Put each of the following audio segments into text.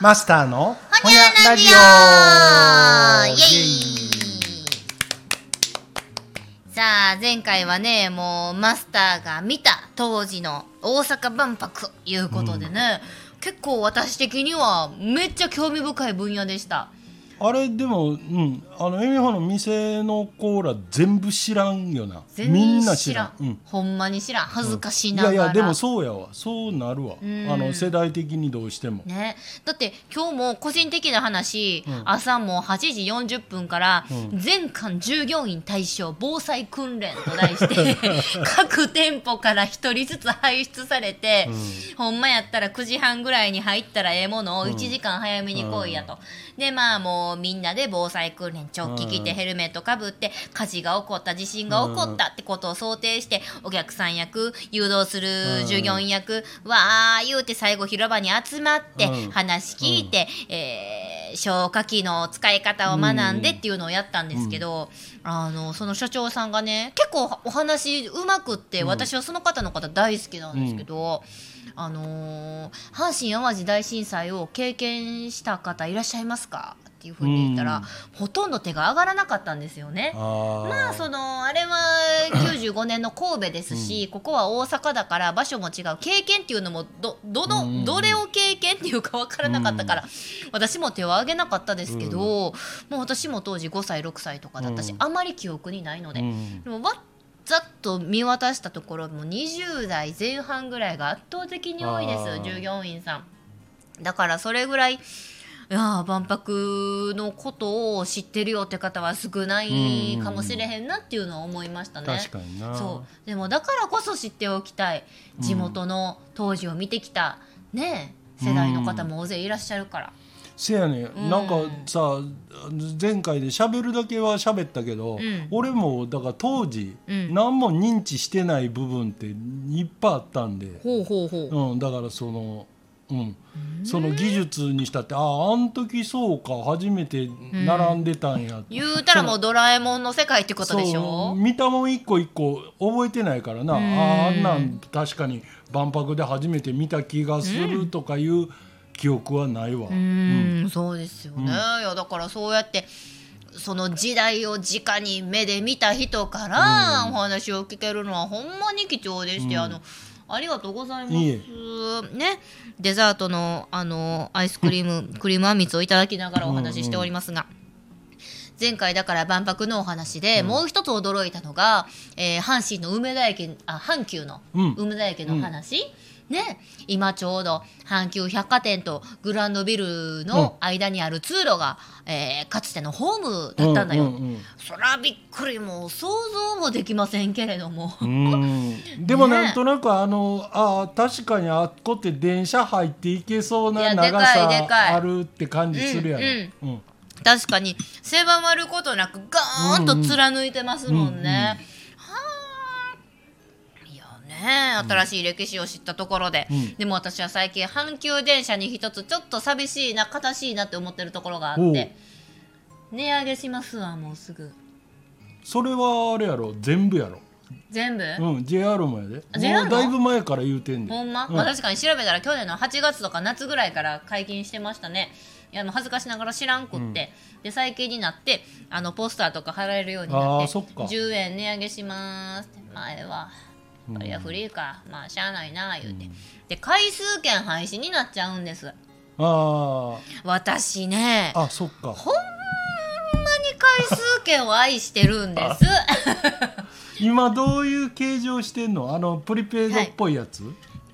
マスターのほにゃラジオ。イエイ。さあ、前回はね、もうマスターが見た当時の大阪万博いうことでね、結構私的にはめっちゃ興味深い分野でした。あれでもうん。あのエミホの店のコーラ全部知らんよな。全みん然な知らん。うん。ほんまに知らん。恥ずかしいながら。やいやでもそうやわ。そうなるわ。ん。あの世代的にどうしても。ね、だって今日も個人的な話、うん。朝も8時40分からうん。全館従業員対象防災訓練と題して 各店舗から1人ずつ輩出されて、ほんまやったら9時半ぐらいに入ったらええものを1時間早めに来いやと、でまあもうみんなで防災訓練チョッキ着てうん。ヘルメットかぶって火事が起こった地震が起こったってことを想定してお客さん役誘導する従業員役、わー言うて最後広場に集まってうん。話聞いて、えー消火器の使い方を学んでっていうのをやったんですけど、あのその社長さんがね結構お話うまくって、うん。私はその方の方大好きなんですけど、あのー阪神・淡路大震災を経験した方いらっしゃいますか？っていうふうに言ったら、うん。ほとんど手が上がらなかったんですよね。あー。まあそのあれは95年の神戸ですし、ここは大阪だから場所も違う経験っていうのもどどの、うんどれを経験っていうか分からなかったから、私も手を挙げなかったですけど、もう私も当時5歳6歳とかだったし、うん。あまり記憶にないので、うん。でもざっと見渡したところも20代前半ぐらいが圧倒的に多いです従業員さん。だからそれぐらいいやー万博のことを知ってるよって方は少ないかもしれへんなっていうのは思いましたね。確かにな。そう。でもだからこそ知っておきたい。地元の当時を見てきた、ね世代の方も大勢いらっしゃるから。せやね、ん。なんかさ前回で喋るだけは喋ったけど、ん。俺もだから当時、うん。何も認知してない部分っていっぱいあったんで、ほうほうほう。うん、だからその、うん、その技術にしたってあああん時そうか初めて並んでたんやって、言うたらもうドラえもんの世界ってことでしそょう見たもん一個一個覚えてないからな、あああんなん確かに万博で初めて見た気がするとかいう記憶はないわ。うーん。そうですよね、いやだからそうやってその時代を直に目で見た人からお話を聞けるのはほんまに貴重でして、あのありがとうございます。いいね、デザートのあのアイスクリームクリームあんみつをいただきながらお話ししておりますが。前回だから万博のお話で、もう一つ驚いたのが、えー阪神の梅田駅あ阪急のうん。梅田駅の話、ね。今ちょうど阪急百貨店とグランドビルの間にある通路が、えーかつてのホームだったんだよ、うんうんそらびっくりもう想像もできませんけれども、うん。でもなんとなくあのああ確かにあっこって電車入っていけそうな長でかいでかい。さあるって感じするやろ。うんうん。確かに狭まることなくガーンと貫いてますもんね。はあいやね新しい歴史を知ったところで、うん。でも私は最近阪急電車に一つちょっと寂しいな悲しいなって思ってるところがあって。値上げしますわもうすぐ。それはあれやろ全部やろ？全部、うん JR もやで。あ JR もだいぶ前から言うてんねん。ほんま、うん。まあ、確かに調べたら去年の8月とか夏ぐらいから解禁してましたね。いやもう恥ずかしながら知らんくって、で最近になってあのポスターとか貼られるようになって。あーそっか。10円値上げしますって。前はこれはフリーか、まあしゃあないな言うて、で回数券廃止になっちゃうんです。あ私ねああそっか。ほんまに回数券を愛してるんです。今どういう形状してんの？あのプリペイドっぽいやつ、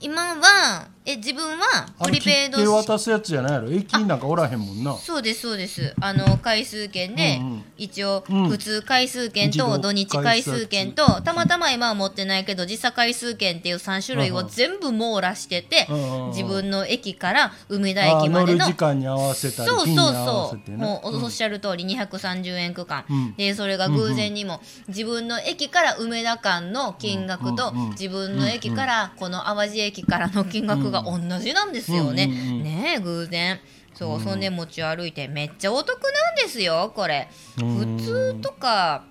今はえ自分はプリペイド渡すやつじゃないやろ駅になんかおらへんもんな。そうですそうです。あの回数券で、うんうん。一応うん。普通回数券と土日回数券とたまたま今は持ってないけど時差回数券っていう3種類を全部網羅しててうんうんうん。自分の駅から梅田駅までの時間に合わせたりそうそうそう。もうおっしゃる通り230円区間、うん。でそれが偶然にも自分の駅から梅田間の金額とうんうん。うん。自分の駅からこの淡路駅からの金額が同じなんですよね、ねえ偶然。そう、そんで持ち歩いてめっちゃお得なんですよこれ、うん。普通とか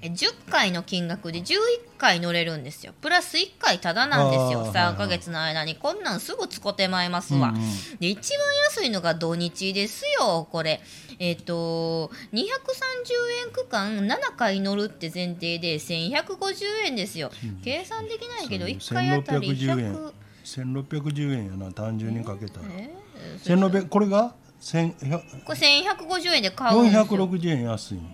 え10回の金額で11回乗れるんですよ。プラス1回タダなんですよ。あー。3ヶ月の間に。こんなんすぐ使ってまいますわ、うんうん。で一番安いのが土日ですよこれ。えっ、と230円区間7回乗るって前提で1150円ですよ、計算できないけどそう1回あたり1610 100 1610円やな単純にかけたら。え1600これが1100これ1150円で買うんですよ。460円安いんよ。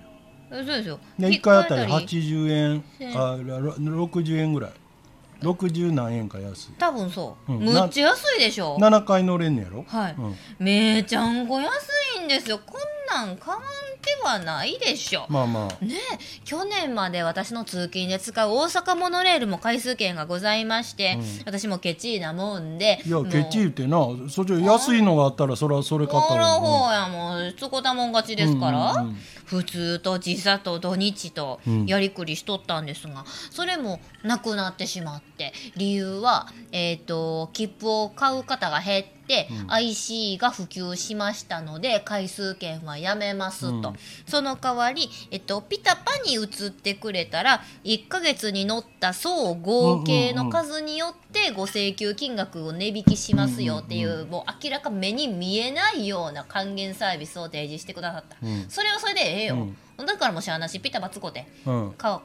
そうですよ。で1回あたり一回あたり。80円千。あろ60円ぐらい。60何円か安い。多分そう、うん。むっちゃ安いでしょ。7回乗れんねやろ？はい、うん。めちゃんこ安いんですよ。こんなん買わん手はないでしょ。まあまあ。ねえ去年まで私の通勤で使う大阪モノレールも回数券がございまして、私もケチなもんでいやケチ言ってなそっち安いのがあったらそれはそれ買ったこのら方やもうつこたもん勝ちですから、うんうんうん普通と時差と土日とうん。やりくりしとったんですが、それもなくなってしまって理由は、えー、と切符を買う方が減って、IC が普及しましたので回数券はやめますと、うん。その代わり、えっと、ピタパに移ってくれたら1ヶ月に乗った総合計の数によってご請求金額を値引きしますよっていう、もう明らか目に見えないような還元サービスを提示してくださった、うん。それはそれでええよ、だからもうしゃあなしピタパつこてうん。か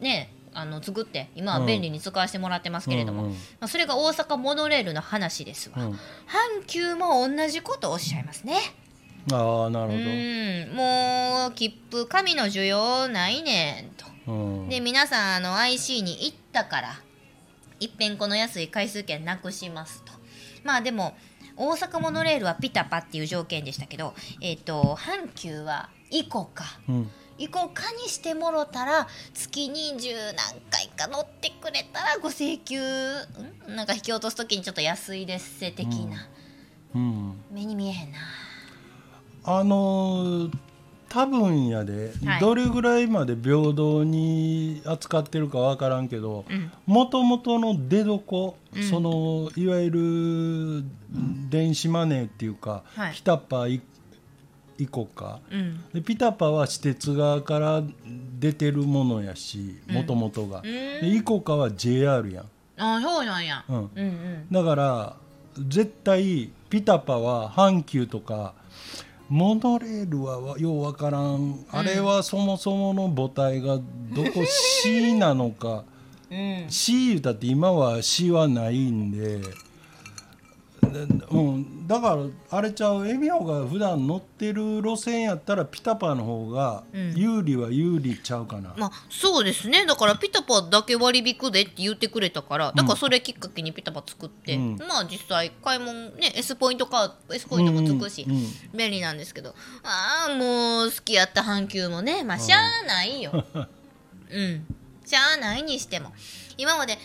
ねあの作って今は便利に使わせてもらってますけれども、うんうん。まあ、それが大阪モノレールの話ですわ、うん。阪急も同じことをおっしゃいますね。ああなるうん。もう切符紙の需要ないねんと。ほどうん。で皆さんあの IC に行ったからいっぺんこの安い回数券なくしますと。まあでも大阪モノレールはピタパっていう条件でしたけどえっ、と阪急はイコカ。うん。イコカにしてもろたら月に十何回か乗ってくれたらご請求ん？なんか引き落とす時にちょっと安いですせ的な、うん。目に見えへんな。あのー多分やで、はい。どれぐらいまで平等に扱ってるかわからんけどうん。もともとの出所、うん。そのいわゆる電子マネーっていうか、はい。ピタパイイコカうん。でピタパは私鉄側から出てるものやしもともとが、うん。でイコカは JR やん、あそうなんや、うん、うんうん。だから絶対ピタパは阪急とかモノレールはようわからん、あれはそもそもの母体がどこ C なのか。うん、C 言うたって今は C はないんで。でうん、だからあれちゃうエミホが普段乗ってる路線やったらピタパの方がうん。有利は有利ちゃうかな、まあそうですね。だからピタパだけ割引くでって言ってくれたからだからそれきっかけにピタパ作って、うん。まあ実際買い物ね S ポイントか S ポイントもつくし、うん。うんうん便利なんですけどああもう好きやった阪急もねまあしゃあないよ。うん。しゃあないにしても今まで3ヶ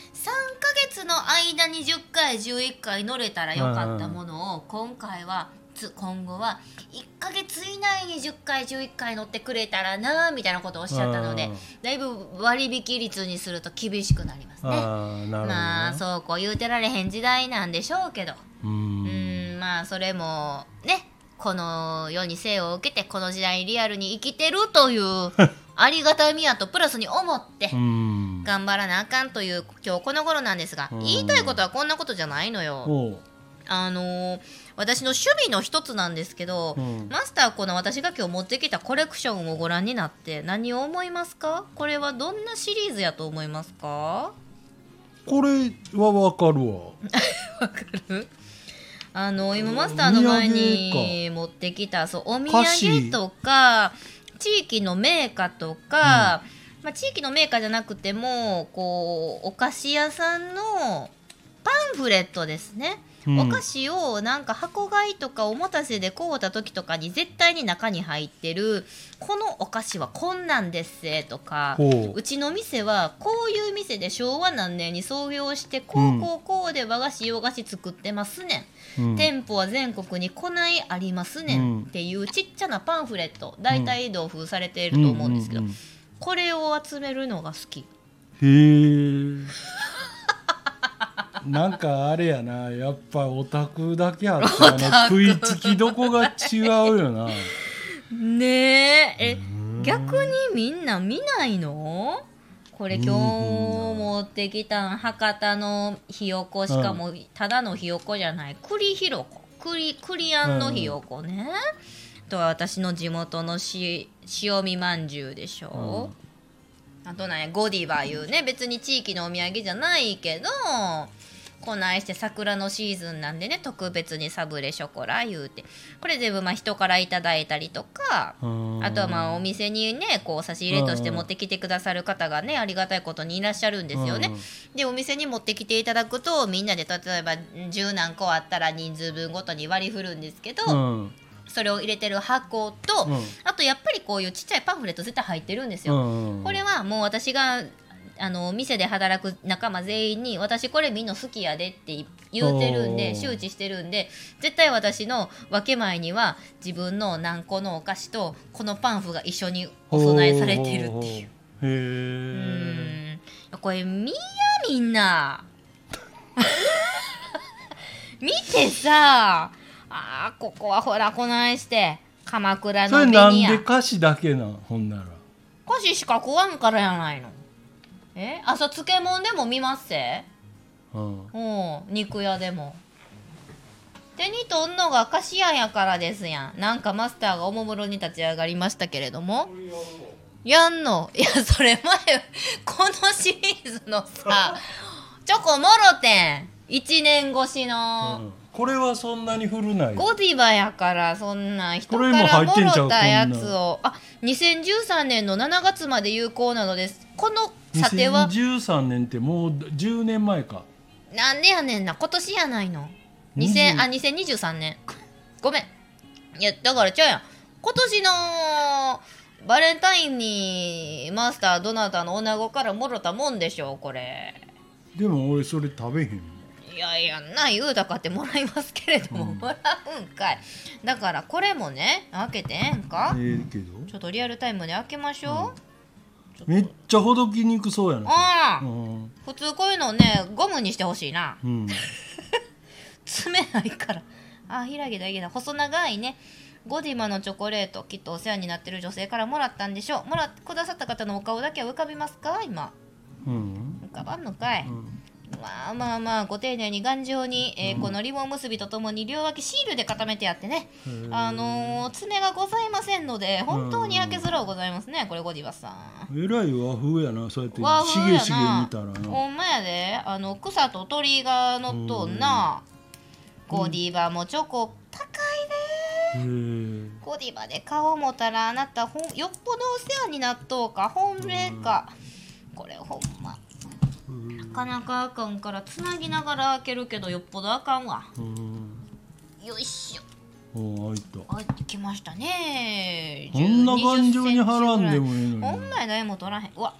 月の間に10回11回乗れたらよかったものを今回はつ今後は1ヶ月以内に10回11回乗ってくれたらなみたいなことをおっしゃったのでうん。だいぶ割引率にすると厳しくなりますね。あね。まあそうこう言うてられへん時代なんでしょうけど。うん。まあそれもねこの世に生を受けてこの時代にリアルに生きてるという ありがたみやとプラスに思ってうん。頑張らなあかんという今日この頃なんですがうん。言いたいことはこんなことじゃないのよ。あのー私の趣味の一つなんですけど、うん。マスターこの私が今日持ってきたコレクションをご覧になって何を思いますか？これはどんなシリーズやと思いますか？これはわかるわ。わかる？あの今マスターの前に持ってきたそうお土産とか地域の銘菓とか、まあ、地域の銘菓じゃなくてもこうお菓子屋さんのパンフレットですね、うんお菓子をなんか箱買いとかおもたせで買うた時とかに絶対に中に入ってるこのお菓子はこんなんですせとかほう。うちの店はこういう店で昭和何年に創業してこうこうこうで和菓子洋菓子作ってますねん、うん。店舗は全国に来ないありますねうん。んっていうちっちゃなパンフレット大体同封されていると思うんですけど、これを集めるのが好き。うんへえなんかあれやな。やっぱオタクだけあってあの食いつきどこが違うよな。ねえ。えうん逆にみんな見ないの？これ今日持ってきたん博多のひよこしかもただのひよこじゃない。栗ひろこ。栗栗あんのひよこね、とは私の地元のし塩味まんじゅうでしょ、あとなんやゴディバいうね別に地域のお土産じゃないけどこないして桜のシーズンなんでね特別にサブレショコラ言うてこれ全部まあ人からいただいたりとかあとはまあお店にねこう差し入れとして持ってきてくださる方がねありがたいことにいらっしゃるんですよね。でお店に持ってきていただくとみんなで例えば10何個あったら人数分ごとに割り振るんですけど。うんそれを入れてる箱と、うんあとやっぱりこういうちっちゃいパンフレット絶対入ってるんですよ。うんこれはもう私があの店で働く仲間全員に私これみんな好きやでって言うてるんで周知してるんで絶対私の分け前には自分の何個のお菓子とこのパンフが一緒にお供えされてるっていう。へうえこれ見やみんな。見てさあーここはほらこないして鎌倉それのベニヤなんで菓子だけなん？ほんなら。菓子しか食わんからやないのえ？朝漬物でも見ますせ？うん。うん。肉屋でも。手に取んのが菓子屋やからですやん。なんかマスターがおもむろに立ち上がりましたけれども。やんの？いやそれ前 このシリーズのさチョコもろてん。1年越しの、うんこれはそんなに古ない。ゴディバやからそんなん人からもろたやつを。あ2013年の7月まで有効なのです。この査定は？2013年ってもう10年前か。なんでやねんな？今年やないの？20 2000あ2023年。ごめん。いやだからちゃうやん。今年のバレンタインにマスターどなたの女子からもろたもんでしょうこれ。でも俺それ食べへんやいやな言うたかってもらいますけれども、うん。もらうんかい。だからこれもね開けてええんか、ええけど。ちょっとリアルタイムで開けましょう、ちょっと。めっちゃほどきにくそうやなああ、うん。普通こういうのねゴムにしてほしいな。うん。詰めないから。あ開けた開けた。細長いね。ゴディマのチョコレートきっとお世話になってる女性からもらったんでしょう。もらってくださった方のお顔だけは浮かびますか？今。うん。浮かばんのかい、うんまあまあまあご丁寧に頑丈に、えーこのリボン結びとともに両脇シールで固めてやってね。あのー爪がございませんので本当に焼けづらうございますねこれゴディバさん。えらい和風やなそうやって和し風やな。げしげ見たらな。ほんまやで。あの草と鳥が乗っとんな。ゴディバもチョコ高いで。へえ。ゴディバで顔持たらあなたほんよっぽどお世話になっとうか本命か。これほんま。なかなかあかんからつなぎながら開けるけどよっぽどあかんわ。うん。よいしょ。お開いた。入ってきましたね。こんな頑丈に貼らんでももいいのに。ほんまや誰も取らへん。うわ。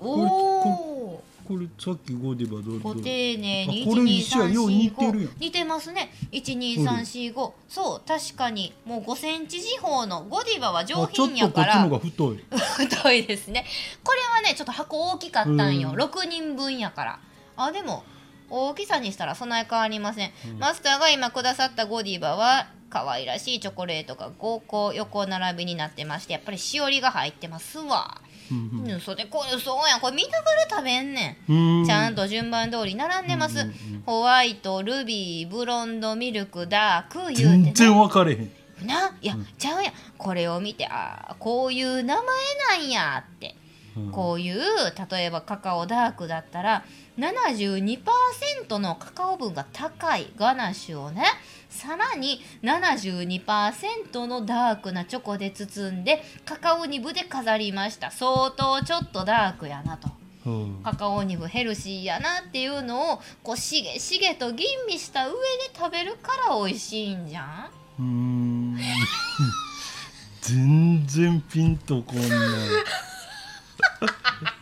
おおこれさっきゴディバどごれ丁寧にあこれ一緒やよう似てるやん。12345似てますね。12345そう確かにもう5センチ四方のゴディバは上品やから。とこっちのが太い。太いですね。これはねちょっと箱大きかったんよ、うん。6人分やから。あでも大きさにしたらそんなに変わりません、マスターが今くださったゴディバは可愛らしいチョコレートが5個横並びになってましてやっぱりしおりが入ってますわ、うんうん、それでこれそうやん。これ見ながら食べんねん。うん。うんちゃんと順番通り並んでます、うんうんうん。ホワイトルビーブロンドミルクダーク言うて、ね、全然分かれへん。ないや、ちゃうやん。これを見てあーこういう名前なんやって、うん。こういう例えばカカオダークだったら72%のカカオ分が高いガナッシュをねさらに72%のダークなチョコで包んでカカオニブで飾りました。相当ちょっとダークやなと。うん。カカオニブヘルシーやなっていうのをこうしげしげと吟味した上で食べるから美味しいんじゃん？うーん。全然ピンとこんない。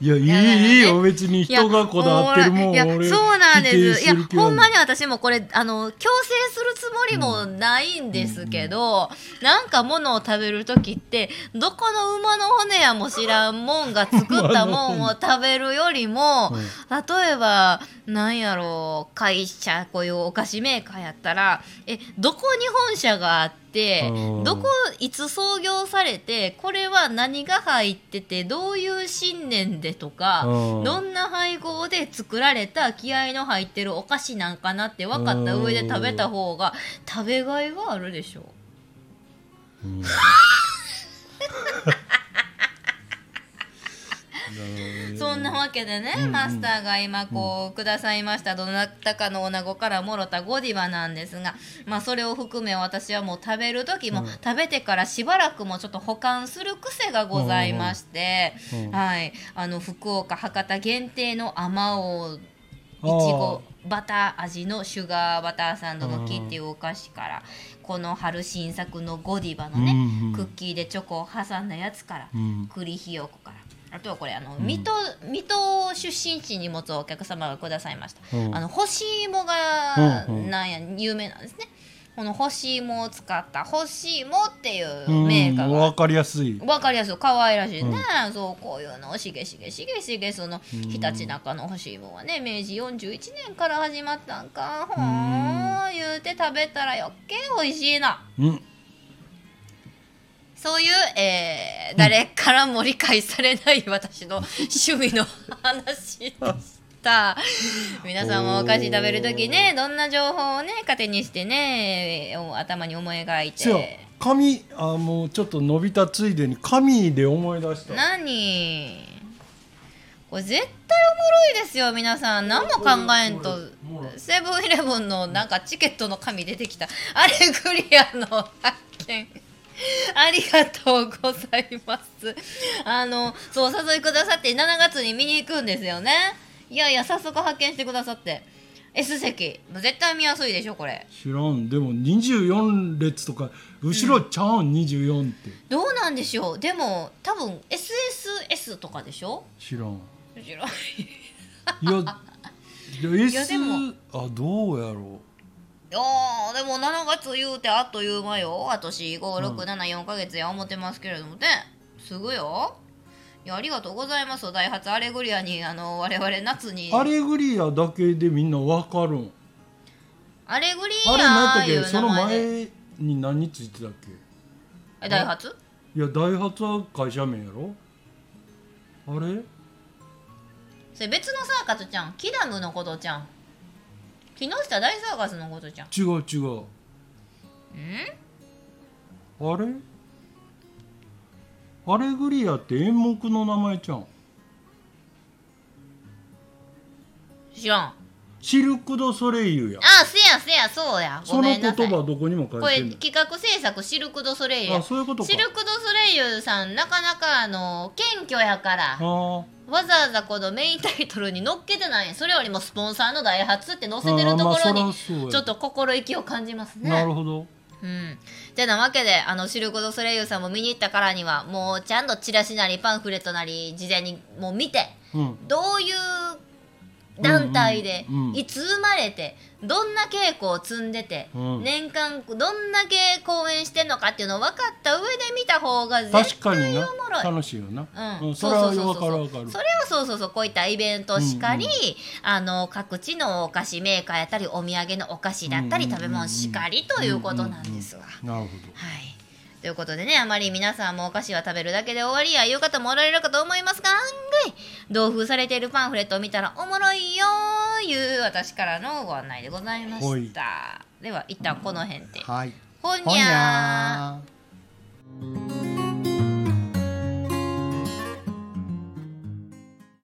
いやいいいいいよ。別に人がこだわってるもん。いや俺そうなんです。い。やほんまに私もこれあの強制するつもりもないんですけど、なんかものを食べる時ってどこの馬の骨やも知らんもんが作ったもんを 食べるよりも、例えばなんやろう会社こういうお菓子メーカーやったらえどこに本社があってどこいつ創業されてこれは何が入っててどういう信念でとかうん。どんな配合で作られた気合の入ってるお菓子なんかなって分かった上で食べた方が食べがいがあるでしょ。うん そんなわけでね、うんうん。マスターが今こうくださいましたどなたかの女子からもろたゴディバなんですが、まあ、それを含め私はもう食べる時も、うん。食べてからしばらくもちょっと保管する癖がございまして、はい、あの福岡博多限定のあまおういちあごバター味のシュガーバターサンドの木っていうお菓子からこの春新作のゴディバのね、うんうん。クッキーでチョコを挟んだやつから、うん。栗ひよこからあとはこれあの、ん。水戸水戸出身地に持つお客様がくださいました、うん。あの干し芋がうんうん。なんや有名なんですね。この干し芋を使った干し芋っていううん。メーカーが。わかりやすい。わかりやすい。可愛らしいね、そうこういうのをしげしげしげしげその日立中の干し芋はね明治41年から始まったんか。ほー言うて食べたらよっけ美味しいな。うんそういう、えー誰からも理解されない私の趣味の話でした。皆さんもお菓子食べるときね、どんな情報をね、糧にしてね、お頭に思い描いて。紙あもうちょっと伸びたついでに紙で思い出した何？これ絶対おもろいですよ、皆さん。何も考えんと。セブンイレブンのなんかチケットの紙出てきた。アレグリアの発見。ありがとうございます。あの、そう、お誘いくださって7月に見に行くんですよね。いやいや、早速発見してくださって。S 席。絶対見やすいでしょ、これ。知らんでも24列とか後ろちゃうん、24ってどうなんでしょうでも、多分 SSS とかでしょ？知らん知らんいや いや S やでもあどうやろいやーでも7月言うてあっという間よ。あと4567、4ヶ月や思ってますけれどもね。すぐよ。いやありがとうございます。ダイハツアレグリアにあの我々夏に。うアレグリアだけでみんなわかるん。アレグリあれ何やっっけ？その前に何ついてたっけ？えダイハツ？いやダイハツは会社名やろ？あれ？それ別のサーカスちゃん？キダムのことちゃん？木下大サーカスのことちゃん。違う違う。あれ？アレグリアって演目の名前ちゃう？ん知らん。シルク・ド・ソレイユや。あせやせやそうや。ごその言めんなさい。葉どこにも書これいてんの企画制作シルク・ド・ソレイユ。やあそういうことか。シルク・ド・ソレイユさんなかなかあの謙虚やから。あーわざわざこのメインタイトルに載っけてない。それよりもスポンサーのダイハツって載せてるところにちょっと心意気を感じますね。なるほど。うん、てなわけであのシルク・ド・ソレイユさんも見に行ったからにはもうちゃんとチラシなりパンフレットなり事前にもう見てうん。どういう団体でいつ生まれてどんな稽古を積んでて、うん。年間どんだけ公演してんのかっていうのを分かった上で見た方が絶対おもろい。楽しいよな、うん、それはわかるわかる。それはそうそうそう。こういったイベントしかり、あの各地のお菓子メーカーやったりお土産のお菓子だったり、食べ物しかりということなんですわ。なるほはいということでねあまり皆さんもお菓子は食べるだけで終わりやいう方もおられるかと思いますが案外同封されているパンフレットを見たらおもろいよーいう私からのご案内でございました。では一旦この辺で。どはいほにゃー